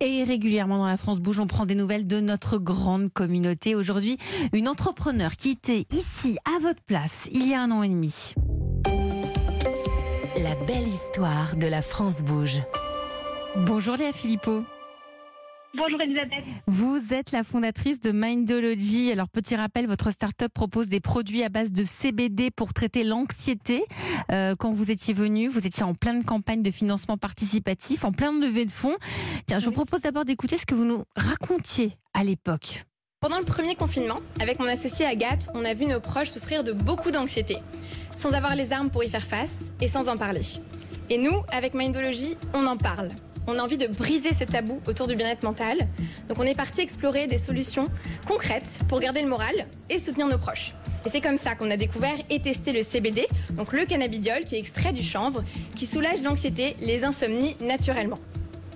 Et régulièrement dans la France Bouge, on prend des nouvelles de notre grande communauté. Aujourd'hui, une entrepreneur qui était ici à votre place il y a un an et demi. La belle histoire de la France Bouge. Bonjour Léa Philippot. Bonjour Elisabeth. Vous êtes la fondatrice de Mindology. Alors petit rappel, votre start-up propose des produits à base de CBD pour traiter l'anxiété. Euh, quand vous étiez venu, vous étiez en pleine campagne de financement participatif, en pleine levée de fonds. Tiens, je vous propose d'abord d'écouter ce que vous nous racontiez à l'époque. Pendant le premier confinement, avec mon associé Agathe, on a vu nos proches souffrir de beaucoup d'anxiété, sans avoir les armes pour y faire face et sans en parler. Et nous, avec Mindology, on en parle on a envie de briser ce tabou autour du bien-être mental. Donc on est parti explorer des solutions concrètes pour garder le moral et soutenir nos proches. Et c'est comme ça qu'on a découvert et testé le CBD, donc le cannabidiol qui est extrait du chanvre, qui soulage l'anxiété, les insomnies naturellement.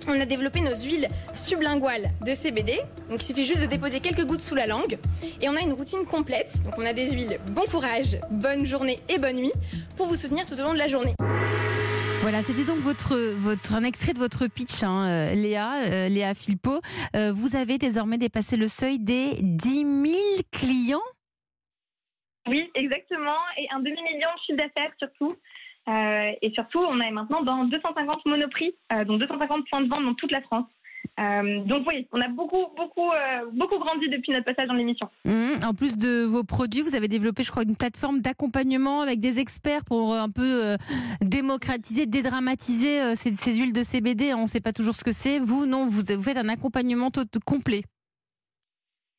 On a développé nos huiles sublinguales de CBD. Donc il suffit juste de déposer quelques gouttes sous la langue. Et on a une routine complète. Donc on a des huiles bon courage, bonne journée et bonne nuit pour vous soutenir tout au long de la journée. Voilà, c'était donc votre, un extrait de votre pitch, hein, euh, Léa, euh, Léa Philpot. Euh, vous avez désormais dépassé le seuil des 10 000 clients? Oui, exactement. Et un demi-million de chiffre d'affaires surtout. et surtout, on est maintenant dans 250 monoprix, donc 250 points de vente dans toute la France. Euh, donc oui, on a beaucoup, beaucoup, euh, beaucoup grandi depuis notre passage dans l'émission. Mmh. en plus de vos produits, vous avez développé, je crois, une plateforme d'accompagnement avec des experts pour un peu euh, démocratiser, dédramatiser ces, ces, huiles de CBD. On ne sait pas toujours ce que c'est. Vous, non, vous, faites un accompagnement tout, complet.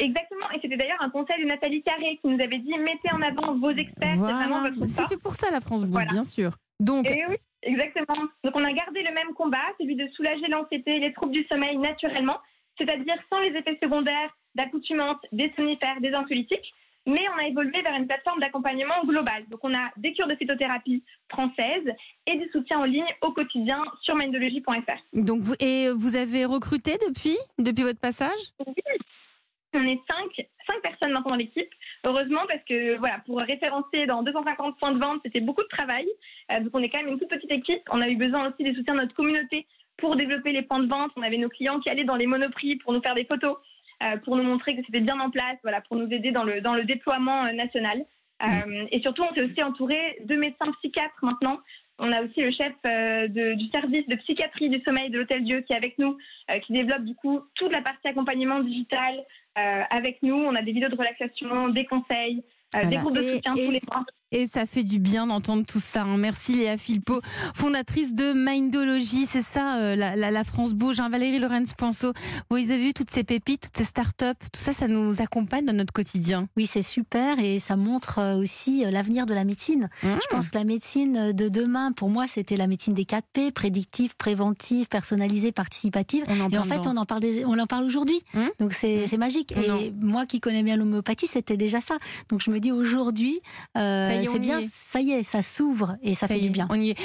Exactement, et c'était d'ailleurs un conseil de Nathalie Carré qui nous avait dit mettez en avant vos experts, c'est vraiment votre C'est fait pour ça la France Bouge, bien sûr. Donc, oui. Exactement. Donc on a gardé le même combat, celui de soulager l'anxiété, les troubles du sommeil naturellement, c'est-à-dire sans les effets secondaires d'accoutumance, des somnifères, des anxiolytiques. Mais on a évolué vers une plateforme d'accompagnement global. Donc on a des cures de phytothérapie françaises et du soutien en ligne au quotidien sur mindologie.fr. Donc vous, et vous avez recruté depuis, depuis votre passage? Oui. On est cinq, cinq personnes maintenant dans l'équipe. Heureusement, parce que voilà, pour référencer dans 250 points de vente, c'était beaucoup de travail. Euh, donc on est quand même une toute petite équipe. On a eu besoin aussi des soutiens de notre communauté pour développer les points de vente. On avait nos clients qui allaient dans les monoprix pour nous faire des photos, euh, pour nous montrer que c'était bien en place, voilà, pour nous aider dans le, dans le déploiement euh, national. Mmh. et surtout, on s'est aussi entouré de médecins psychiatres maintenant. On a aussi le chef de, du service de psychiatrie du sommeil de l'Hôtel Dieu qui est avec nous, qui développe du coup toute la partie accompagnement digital avec nous. On a des vidéos de relaxation, des conseils, des groupes de soutien tous les mois. Et ça fait du bien d'entendre tout ça. Hein. Merci Léa Philpot, fondatrice de Mindology. C'est ça, euh, la, France bouge. Hein. Valérie Lorenz-Poinceau, vous avez vu toutes ces pépites, toutes ces start-up, tout ça, ça nous accompagne dans notre quotidien. Oui, c'est super et ça montre euh, aussi euh, l'avenir de la médecine. Mmh. Je pense que la médecine de demain, pour moi, c'était la médecine des 4 P, prédictive, préventive, personnalisée, participative. et en fait, on en parle, on en parle aujourd'hui. Mmh. Donc c'est mmh. magique. Et moi qui connais bien l'homéopathie, c'était déjà ça. Donc je me dis aujourd'hui, c'est bien, ça y est, ça s'ouvre et ça, fait du bien. On y est.